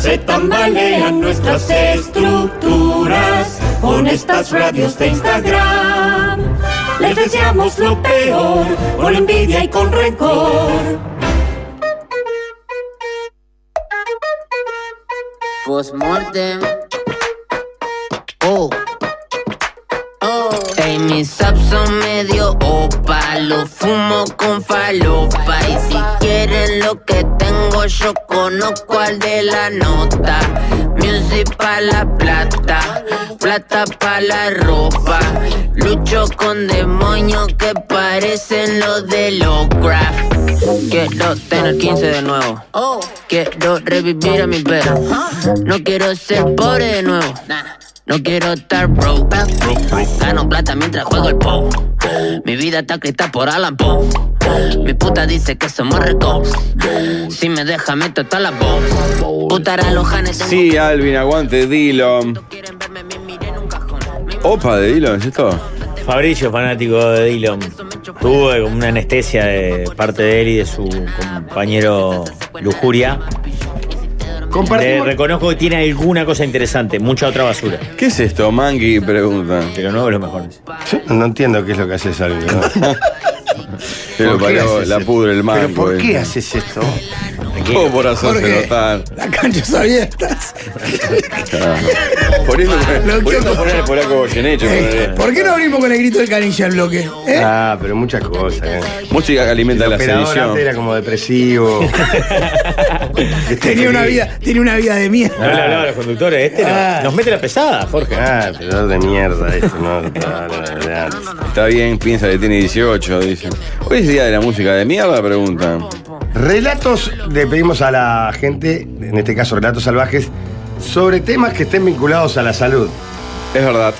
Se tambalean nuestras estructuras con estas radios de Instagram. Les deseamos lo peor, con envidia y con rencor. Postmortem. Oh. Oh. Ey, mis subs son medio opa, lo fumo con falopa. Y si quieren lo que yo conozco al de la nota. Music pa' la plata, plata pa' la ropa. Lucho con demonios que parecen los de Lovecraft. Quiero tener 15 de nuevo. Quiero revivir a mi perro. No quiero ser pobre de nuevo. No quiero estar broke. Gano plata mientras juego el po. Mi vida está escrita por Alan Poe. Mi puta dice que somos ricos. Si me deja, meto toda la voz. Putará los janes. Sí, Alvin, aguante. Me Opa de Dillon, ¿es esto? Fabricio, fanático de Dillon, tuvo como una anestesia de parte de él y de su compañero Lujuria. Le Compartimos. reconozco que tiene alguna cosa interesante, mucha otra basura. ¿Qué es esto, Mangi? Pregunta. Pero no de los mejores. Yo no entiendo qué es lo que haces, Alvin. ¿no? Pero ¿Por qué para haces la esto? pudre el mango. ¿Pero por qué eh. haces esto? Todo por hacerse Jorge. notar. Las canchas abiertas. Por eso, Lo por que- eso poner el polaco Goyeneche. Eh, ¿Por qué no abrimos con el grito del canilla al bloque? ¿Eh? Ah, pero muchas cosas. ¿eh? Música que alimenta El la sedición. era como depresivo. Este Tenía una vida, tenía una vida de No mierda. le hablaba a los conductores, este no. Ah. nos mete la pesada, Jorge. Ah, pero de mierda esto, ¿no? No, no, no. Está bien, piensa que tiene 18, dicen. Hoy es día de la música de mierda, preguntan. Relatos, le pedimos a la gente, en este caso relatos salvajes, sobre temas que estén vinculados a la salud. Es verdad.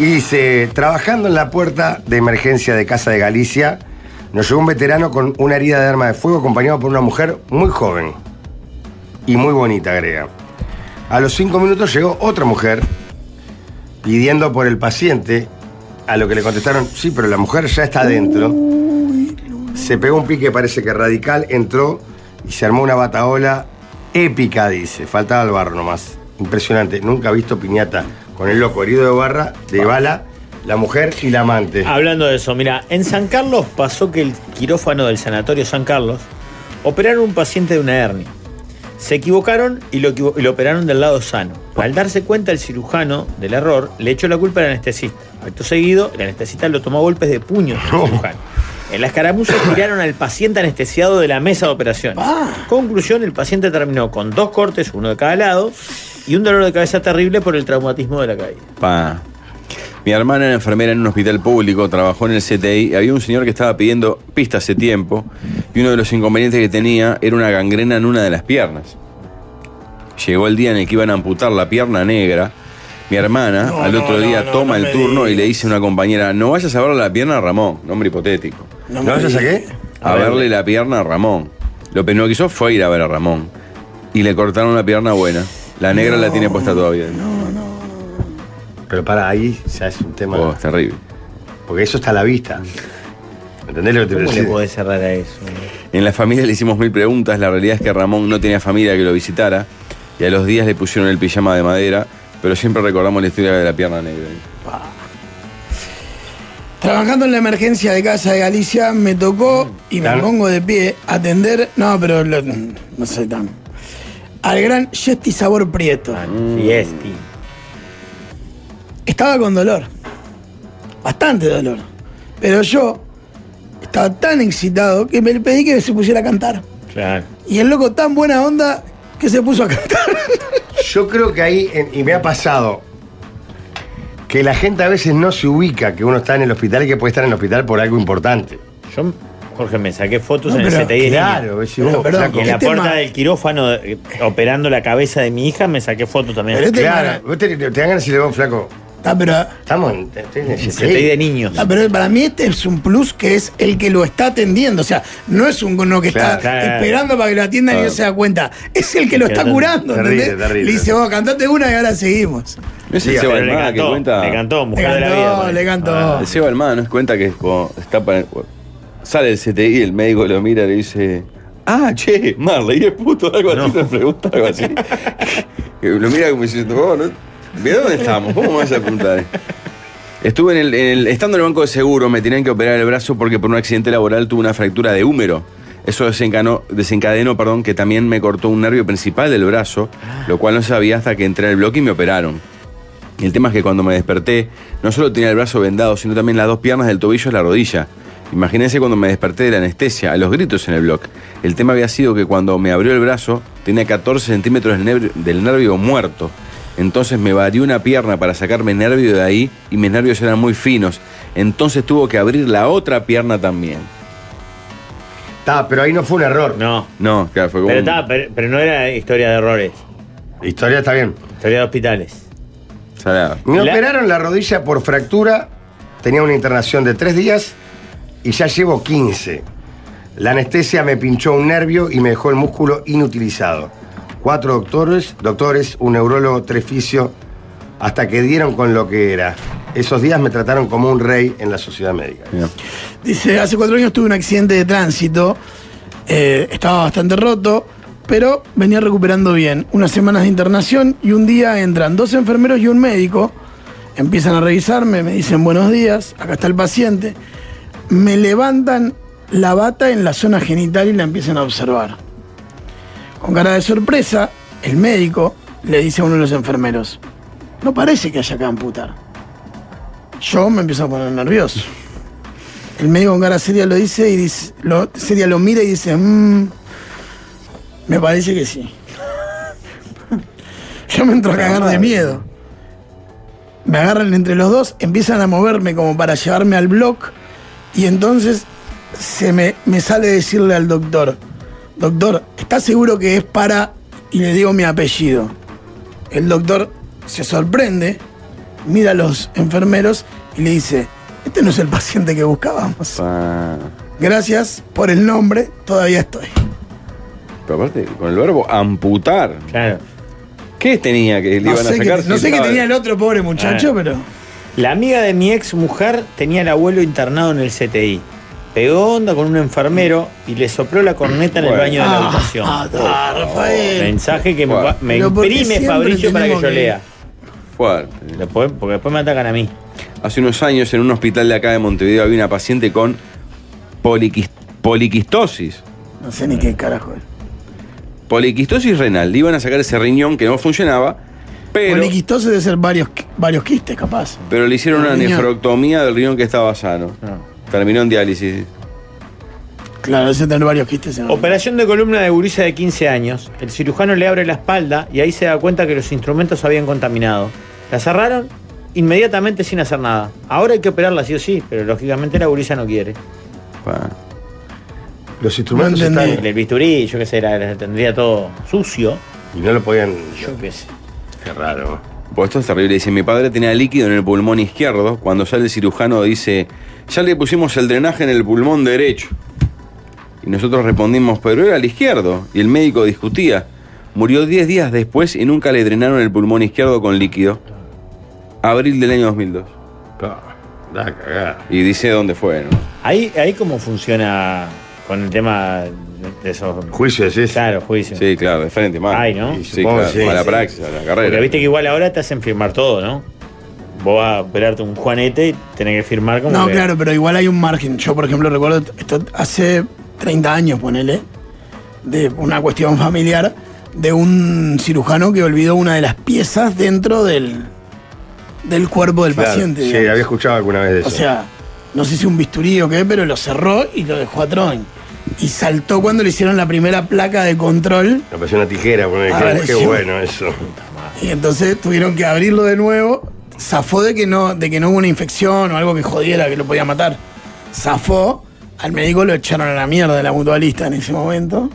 Y dice, trabajando en la puerta de emergencia de Casa de Galicia, nos llegó un veterano con una herida de arma de fuego acompañado por una mujer muy joven y muy bonita, agrega. A los cinco minutos llegó otra mujer pidiendo por el paciente, a lo que le contestaron, sí, pero la mujer ya está adentro. Se pegó un pique, parece que radical, entró y se armó una bataola épica, dice. Faltaba el barro nomás. Impresionante. Nunca he visto piñata con el loco herido de barra, de bala, la mujer y la amante. Hablando de eso, mira, en San Carlos pasó que el quirófano del Sanatorio San Carlos operaron un paciente de una hernia. Se equivocaron y lo, equivo- y lo operaron del lado sano. Al darse cuenta el cirujano del error, le echó la culpa al anestesista. Acto seguido, el anestesista lo tomó a golpes de puño al cirujano. En la escaramuza tiraron al paciente anestesiado de la mesa de operaciones. Conclusión, el paciente terminó con dos cortes, uno de cada lado, y un dolor de cabeza terrible por el traumatismo de la caída. Pa. Mi hermana era enfermera en un hospital público, trabajó en el CTI. Había un señor que estaba pidiendo pista hace tiempo y uno de los inconvenientes que tenía era una gangrena en una de las piernas. Llegó el día en el que iban a amputar la pierna negra. Mi hermana No, al otro no, día no, toma no el turno y le dice a una compañera, no vayas a verle la pierna a Ramón, nombre hipotético. No ¿No vayas a digas. qué? A, verle la pierna a Ramón. Lo que no quiso fue ir a ver a Ramón. Y le cortaron la pierna buena. La negra la tiene puesta todavía. Pero para ahí ya es un tema. Oh, es terrible. Porque eso está a la vista. ¿Entendés lo que te ¿Cómo le podés cerrar a eso? En la familia le hicimos mil preguntas. La realidad es que Ramón no tenía familia que lo visitara. Y a los días le pusieron el pijama de madera. Pero siempre recordamos la historia de la pierna negra. Trabajando en la emergencia de Casa de Galicia, me tocó y me Claro. pongo de pie a atender. No, pero lo- no soy tan. Al gran Yesti Sabor Prieto. Y este. Estaba con dolor. Bastante dolor. Pero yo estaba tan excitado que me pedí que se pusiera a cantar. Claro. Y el loco tan buena onda que se puso a cantar. Yo creo que ahí, y me ha pasado, que la gente a veces no se ubica que uno está en el hospital y que puede estar en el hospital por algo importante. Yo, Jorge, me saqué fotos No, en el CTI de Claro, Pero, vos, perdón, en la Este puerta del quirófano, eh, operando la cabeza de mi hija, me saqué fotos también. Pero este Claro, vos te, te dan ganas de decirle, vos, flaco, Está, pero, estamos en, en el CTI de niños. está, pero para mí este es un plus que es el que lo está atendiendo. O sea, no es un uno que Claro, está claro. esperando para que lo atiendan y no se da cuenta. Es el que lo está curando. terrible, terrible. Le dice, vos, cantate una y ahora seguimos. ¿No es el Diga, Seba Pero le Almada que cantó, cuenta? le cantó, Le mujer de la vida. cantó, le ahí. cantó. El Seba Almada nos cuenta que es cuando está para- sale el CTI, el médico lo mira y le dice, Ah, che, Marley es puto, algo así, te pregunta algo así. Que lo mira como diciendo, oh, ¿no? ¿de dónde estamos? ¿Cómo me vas a preguntar? Estuve en el, en el- estando en el banco de seguro, me tenían que operar el brazo porque por un accidente laboral tuve una fractura de húmero. Eso desencadenó, desencadenó perdón, que también me cortó un nervio principal del brazo, lo cual no sabía hasta que entré al bloque y me operaron. Y el tema es que cuando me desperté, no solo tenía el brazo vendado, sino también las dos piernas del tobillo y la rodilla. Imagínense cuando me desperté de la anestesia, a los gritos en el bloque. El tema había sido que cuando me abrió el brazo, tenía 14 centímetros del nervio, muerto. Entonces me varió una pierna para sacarme nervio de ahí y mis nervios eran muy finos. Entonces tuvo que abrir la otra pierna también. Está, pero ahí no fue un error. No. No, claro, fue como. Pero, un- está, pero, pero no era historia de errores, historia está bien. historia de hospitales. Salado. Me La- operaron la rodilla por fractura, tenía una internación de tres días y ya llevo 15. La anestesia me pinchó un nervio y me dejó el músculo inutilizado. Cuatro doctores, doctores, un neurólogo, tres fisio, hasta que dieron con lo que era. Esos días me trataron como un rey en la sociedad médica. Dice, hace cuatro años tuve un accidente de tránsito, eh, estaba bastante roto, pero venía recuperando bien. Unas semanas de internación y un día entran dos enfermeros y un médico, empiezan a revisarme, me dicen buenos días, acá está el paciente, me levantan la bata en la zona genital y la empiezan a observar. Con cara de sorpresa, el médico le dice a uno de los enfermeros, no parece que haya que amputar. Yo me empiezo a poner nervioso. El médico con cara seria lo dice y lo, seria lo mira y dice, "Mm, me parece que sí. Yo me entro a cagar de miedo. Me agarran entre los dos, empiezan a moverme como para llevarme al block y entonces se me, me sale decirle al doctor, doctor, ¿está seguro que es para... y le digo mi apellido? El doctor se sorprende, mira a los enfermeros y le dice, este no es el paciente que buscábamos. Pa- Gracias por el nombre, todavía estoy. Pero aparte, con el verbo amputar. Claro. ¿Qué tenía que le No iban a sacar? no si sé qué tenía el otro pobre muchacho, Ah. pero... La amiga de mi ex mujer tenía al abuelo internado en el CTI. Pegó onda con un enfermero y le sopló la corneta en el Bueno. baño de la Ah, habitación. ah, Rafael. Mensaje que me, Bueno. va- me Pero ¿por qué imprime Fabricio para que yo lea. Fuerte. Después, porque después me atacan a mí. Hace unos años en un hospital de acá de Montevideo había una paciente con poliquis- poliquistosis. No sé ni qué carajo es. Poliquistosis renal. Le iban a sacar ese riñón que no funcionaba, pero, Poliquistosis debe ser varios, varios quistes, capaz. pero le hicieron una Riñón. nefroctomía del riñón que estaba sano. Terminó en diálisis. Claro, debe tener varios quistes. En el- Operación de columna de gurisa de 15 años. El cirujano le abre la espalda y ahí se da cuenta que los instrumentos habían contaminado. La cerraron inmediatamente sin hacer nada. Ahora hay que operarla sí o sí, pero lógicamente la gurisa no quiere. Pa. Los instrumentos No están El bisturí, yo qué sé, era- tendría todo sucio. y no lo podían. Yo qué sé. Qué raro. Pues esto es terrible. Dice, mi padre tenía líquido en el pulmón izquierdo. Cuando sale el cirujano dice, ya le pusimos el drenaje en el pulmón derecho. Y nosotros respondimos, pero era el izquierdo. Y el médico discutía. Murió 10 días después y nunca le drenaron el pulmón izquierdo con líquido. Abril del año 2002. Pa, Da cagada. Y dice dónde fue, ¿no? Ahí, ahí cómo funciona con el tema de esos. Juicio, decís. Claro, juicio. Sí, claro, de frente, mal. Ay, ¿no? Sí, claro, sí, a la sí. praxis, a la carrera. Porque viste que igual ahora te hacen firmar todo, ¿no? Vos vas a operarte un juanete y tenés que firmar como No, que- claro, pero igual hay un margen. Yo, por ejemplo, recuerdo esto hace 30 años, ponele, de una cuestión familiar, de un cirujano que olvidó una de las piezas dentro del, del cuerpo del Claro, paciente. Sí, digamos. había escuchado alguna vez de eso. O sea, no sé si un bisturí o qué, pero lo cerró y lo dejó atrás. Y saltó cuando le hicieron la primera placa de control. Me pareció una tijera, Ah, qué, bueno eso. Y entonces tuvieron que abrirlo de nuevo. Zafó de que no, de que no hubo una infección o algo que jodiera, que lo podía matar. Zafó. Al médico lo echaron a la mierda de la mutualista en ese momento.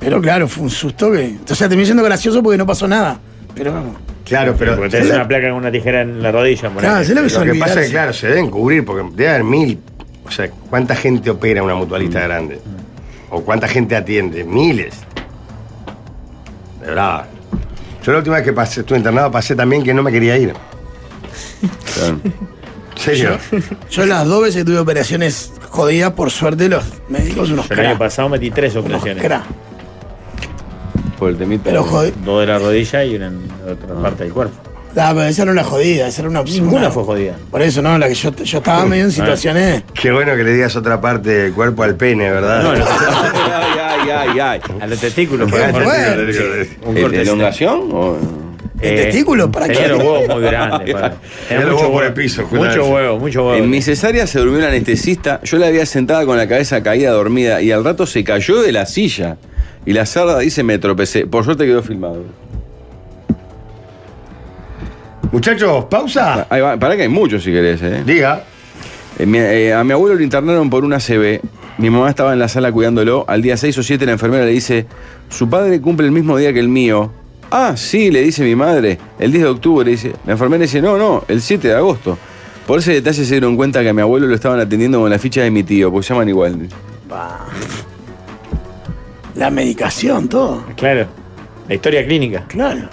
Pero claro, fue un susto que. O sea, terminó siendo gracioso porque no pasó nada. Pero. Claro, pero Porque tenés una placa con una tijera en la rodilla. ponele. Claro, se lo hizo que pasa es que, claro, se deben cubrir porque debe haber mil. O sea, ¿cuánta gente opera una mutualista grande? ¿O cuánta gente atiende? Miles. De verdad. Yo la última vez que pasé, estuve internado pasé también que no me quería ir. Claro. ¿En serio? Yo las dos veces que tuve operaciones jodida, por suerte los médicos unos el año pasado metí tres operaciones. cra. Por el temita. Pero jodi- Dos de la rodilla y una en otra parte del cuerpo. Ah, pero esa era una jodida, esa era una Ninguna una- fue jodida. Por eso, no, la que yo, yo estaba medio en situaciones. Qué bueno que le digas otra parte del cuerpo al pene, ¿verdad? No, no. ay, ay, ay, ay. A los testículos. Sí. Un ¿El- corte ¿Elongación? O... ¿El testículo? ¿Para tenía qué? los huevos muy grandes. para- Tenía los huevos por el piso, Mucho huevo, mucho huevo. En mi cesárea se durmió el anestesista, yo la había sentada con la cabeza caída dormida y al rato se cayó de la silla. Y la sarda dice me tropecé. Por suerte quedó filmado. Muchachos, pausa. Ahí va, pará que hay muchos si querés, eh. Diga. Eh, mi- eh, a mi abuelo lo internaron por una CB. Mi mamá estaba en la sala cuidándolo. Al día 6 o 7 la enfermera le dice, su padre cumple el mismo día que el mío. Ah, sí, le dice mi madre. El 10 de octubre, dice. La enfermera dice, no, no, el 7 de agosto. Por ese detalle se dieron cuenta que a mi abuelo lo estaban atendiendo con la ficha de mi tío, porque se llaman igual. La medicación, todo. Claro. La historia clínica. Claro.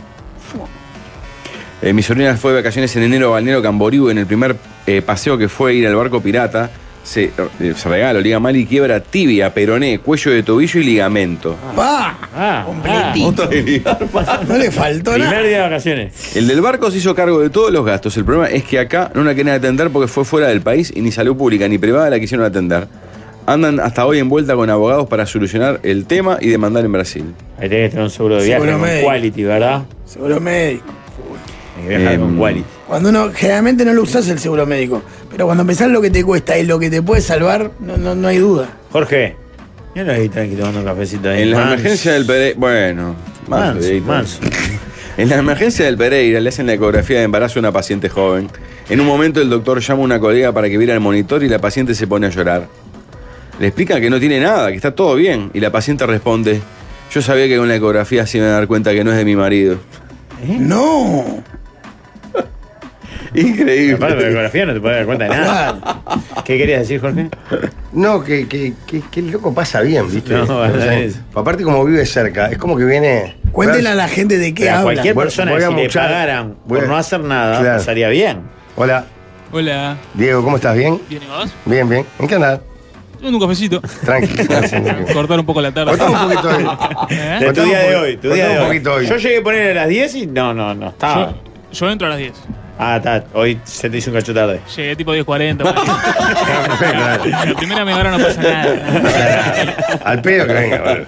Eh, mi sobrina fue de vacaciones en enero a Balneario Camboriú. En el primer eh, paseo que fue ir al barco pirata, se, eh, se regala, liga mal y quiebra tibia, peroné, cuello de tobillo y ligamento. ¡Pa! Ah, Completito. Otra de ligar, No le faltó Primer nada. día de vacaciones. El del barco se hizo cargo de todos los gastos. El problema es que acá no la quieren atender porque fue fuera del país y ni salud pública ni privada la quisieron atender. Andan hasta hoy en vuelta con abogados para solucionar el tema y demandar en Brasil. Ahí tenés que tener un seguro de viaje Seguro con médico. quality, ¿verdad? Seguro médico. Quality. Cuando uno, generalmente no lo usas el seguro médico, pero cuando pensás lo que te cuesta y lo que te puede salvar, no, no, no hay duda. Jorge, yo no ahí tranqui tomando un cafecito ahí. En la Mans. emergencia del Pereira. Bueno, dedito. manso. En la emergencia del Pereira le hacen la ecografía de embarazo a una paciente joven. En un momento el doctor llama a una colega para que viera el monitor y la paciente se pone a llorar. Le explica que no tiene nada, que está todo bien. Y la paciente responde, yo sabía que con la ecografía se iban a dar cuenta que no es de mi marido. No. Aparte, de la Increíble. ecografía no te puedes dar cuenta de nada. ¿Qué querías decir, Jorge? No, que, que, que, que el loco pasa bien, ¿viste? No, O no sea, es. aparte, como vive cerca, es como que viene. Cuéntenle a la gente de qué Pero a hablan. cualquier persona voy que a si le pagaran por a- no hacer nada, Claro. pasaría bien. Hola, Hola, Diego, ¿cómo estás? ¿Bien? ¿bien y vos? Bien, bien. ¿En qué andás? Tomando un cafecito. Tranquilo. Cortar un poco la tarde. Contame un poquito de. ¿Eh? De tu día de hoy, tu día de un hoy. poquito hoy. Yo llegué a poner a las 10 y no, no, no estaba. Yo, yo entro a las 10. Ah, está, hoy se te hizo un cacho tarde. Llegué tipo 10.40. por ahí. La primera media hora no pasa nada. Al pedo que venga, bueno.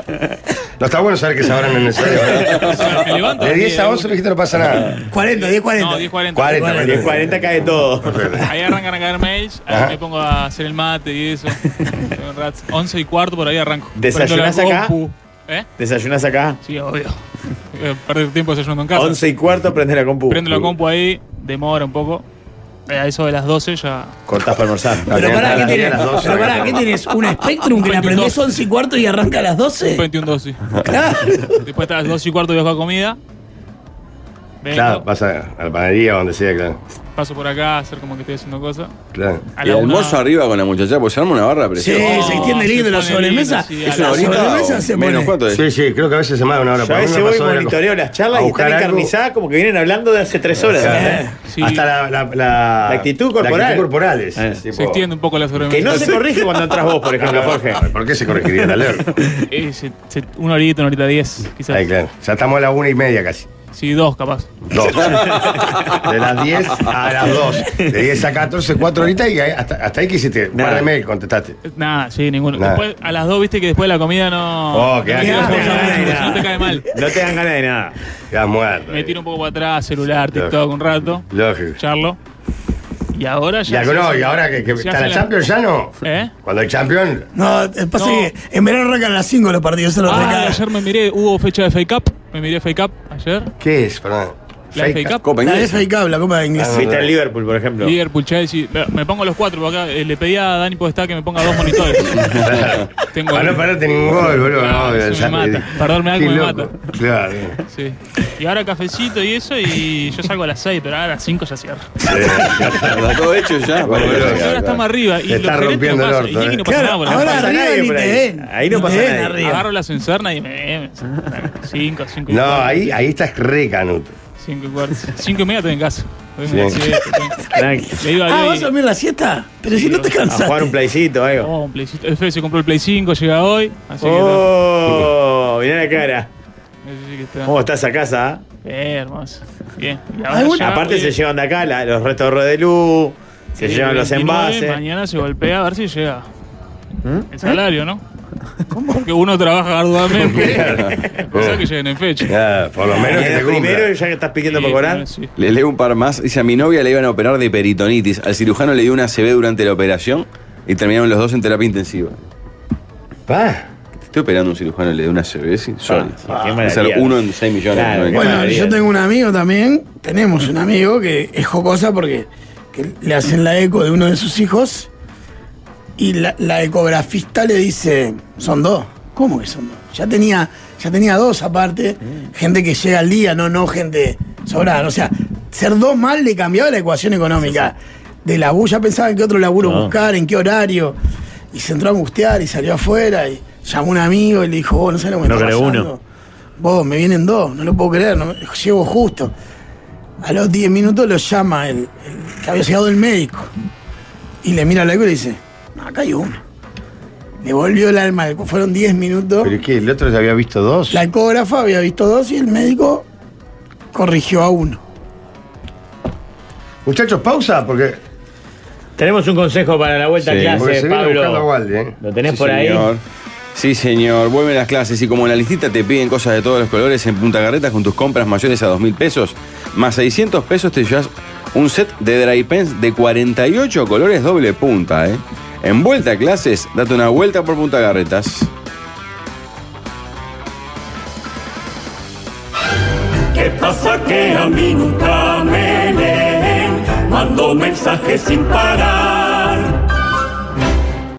No está bueno saber que esa hora no es necesaria. ¿verdad? Me levanto De las 10 a 10. 11 le dijiste no pasa nada. 40, 10, 40. No, 10.40. 40, 10, 40 cae todo. Ahí arrancan a caer mails, ahí me pongo a hacer el mate y eso. Tengo un rato. 11 y cuarto por ahí arranco. ¿Desayunás acá? ¿Eh? ¿Desayunas acá? Sí, obvio. Voy a perder tiempo desayunando en casa. 11 y cuarto, prende la compu. Prendo la compu ahí, demora un poco. Eh, A eso de las 12 ya. Cortás para almorzar. Pero pará, ¿qué A 12, Pero pará, ¿qué tenés? ¿Un Spectrum que la 22. prendés 11 y cuarto y arranca a las 12? 21 dosis. Claro. Después a las 12 y cuarto viajo a comida. Vengo, Claro, pasa a la panadería o donde sea, claro. Paso por acá hacer como que estoy haciendo cosas. claro. A Y la una- almuerzo arriba con la muchacha, pues se arma una barra Sí, preciosa. se extiende se lindo la pone sobremesa. lindo, sí, ¿Es una la horita sobremesa o se menos? pone- ¿Cuánto es? Sí, sí, creo que a veces se más de una hora. Yo a veces voy la- monitoreo las charlas y están encarnizadas como que vienen hablando de hace tres horas. Eh. Sí, Hasta la, la, la, La actitud corporal. La actitud corporal es, Eh. tipo- se extiende un poco la sobremesa. Que no se corrige cuando entras vos, por ejemplo, Jorge. ¿Por qué se corregiría la ley? Eh, se- se- una horita, una horita diez, quizás. Ahí, claro. Ya estamos a la una y media casi. Sí, dos capaz. Dos. De las 10 a las 2. De 10 a 14, 4 horitas y hasta, hasta ahí que hiciste. Un par de Nada. mail contestaste. Nada, sí, ninguno. Nada. Después, a las dos, viste que después de la comida no. Oh, qué no, no, No te no, nada. cae mal. No te dan ganas de nada. Quedas muerto. Me tiro un poco para atrás, celular, Lógico. TikTok un rato, Lógico. charlo. Y ahora ya. No, y ahora que, que está la Champions ya no. ¿Eh? Cuando hay Champions. No, pasa No. que en verano arrancan a las 5 los partidos, se los Ah, ayer me miré, hubo fecha de Fake Cup. Me miré Fake Cup ayer. ¿Qué es, perdón? La FA Cup. Copa La. FA Cup, la Copa de Inglés. Ah, Viste al Liverpool, por ejemplo. Liverpool, Chelsea. Me- pongo los cuatro porque acá eh, le pedí a Dani Podestá que me ponga dos monitores. Tengo. Para no pararte ningún gol, boludo. Ah, no, eso ya- me mata. Perderme algo me mata. Claro. Sí. Y ahora cafecito y eso, y yo salgo a las 6, pero ahora a las 5 ya cierro. Está todo hecho ya. Ahora estamos arriba. Y está rompiendo no el orto, Y eh. no pasa nada Claro, por ahora pasa arriba nadie ni por te ahí. ven. Ahí no pasa ven arriba. Agarro la ascensorna y me. 5, 5 y No, cuarto. ahí, ahí estás re canuto. 5 y cuarto. 5 y media estoy en casa. Siesta, tranqui. Tranqui. Le iba Ah, bien. ¿vas a dormir la siesta? Pero si no te a A jugar un playcito, algo. Oh, un Playcito. Efe se compró el Play 5, llega hoy. Así que Oh, mirá la cara. está. Así que está. ¿Cómo está esa casa? ah? Bien, hermoso. Bien. Y ya, Aparte hoy- se llevan de acá la- los restos de luz, se Sí, llevan los 29, envases. Mañana se golpea a ver si llega. ¿Mm? El salario, ¿no? Porque uno trabaja arduamente. o sea que lleguen en fecha. Ah, por lo menos que te primero, ya que estás pidiendo Sí, para cobrar. sí. Le leo un par más. Dice, a mi novia le iban a operar de peritonitis. Al cirujano le dio una CB durante la operación y terminaron los dos en terapia intensiva. Pa. Estoy operando a un cirujano y le dio una CB, sí. Sorry. Ah, qué uno en 6 millones. Claro, no Bueno, maravilla. yo tengo un amigo también, tenemos un amigo que es jocosa porque que le hacen la eco de uno de sus hijos y la, la ecografista le dice, son dos. ¿Cómo que son dos? Ya tenía, ya tenía dos aparte, gente que llega al día, no, no gente sobrada. O sea, ser dos mal le cambiaba la ecuación económica. De la bulla pensaba en qué otro laburo No. buscar, en qué horario. Y se entró a angustiar y salió afuera y llamó a un amigo y le dijo, vos no sabes lo que me No está uno. Vos, me vienen dos, no lo puedo creer, no, llego justo. A los 10 minutos lo llama el, el que había llegado el médico. Y le mira la eco y le dice, acá hay uno. Le volvió el alma, fueron 10 minutos. Pero es que el otro ya había visto dos. La ecógrafa había visto dos y el médico corrigió a uno. Muchachos, pausa, porque, Tenemos un consejo para la vuelta Sí, a clase, se viene buscando a Pablo. Walde, ¿eh? ¿Lo tenés Sí, por ahí? señor. Sí, señor. Vuelven las clases y como en la listita te piden cosas de todos los colores en Punta Carretas con tus compras mayores a 2 mil pesos, más 600 pesos te llevas un set de dry pens de 48 colores doble punta, ¿eh? En vuelta a clases, date una vuelta por Punta Carretas. ¿Qué pasa que a mí nunca me leen? Mando mensajes sin parar.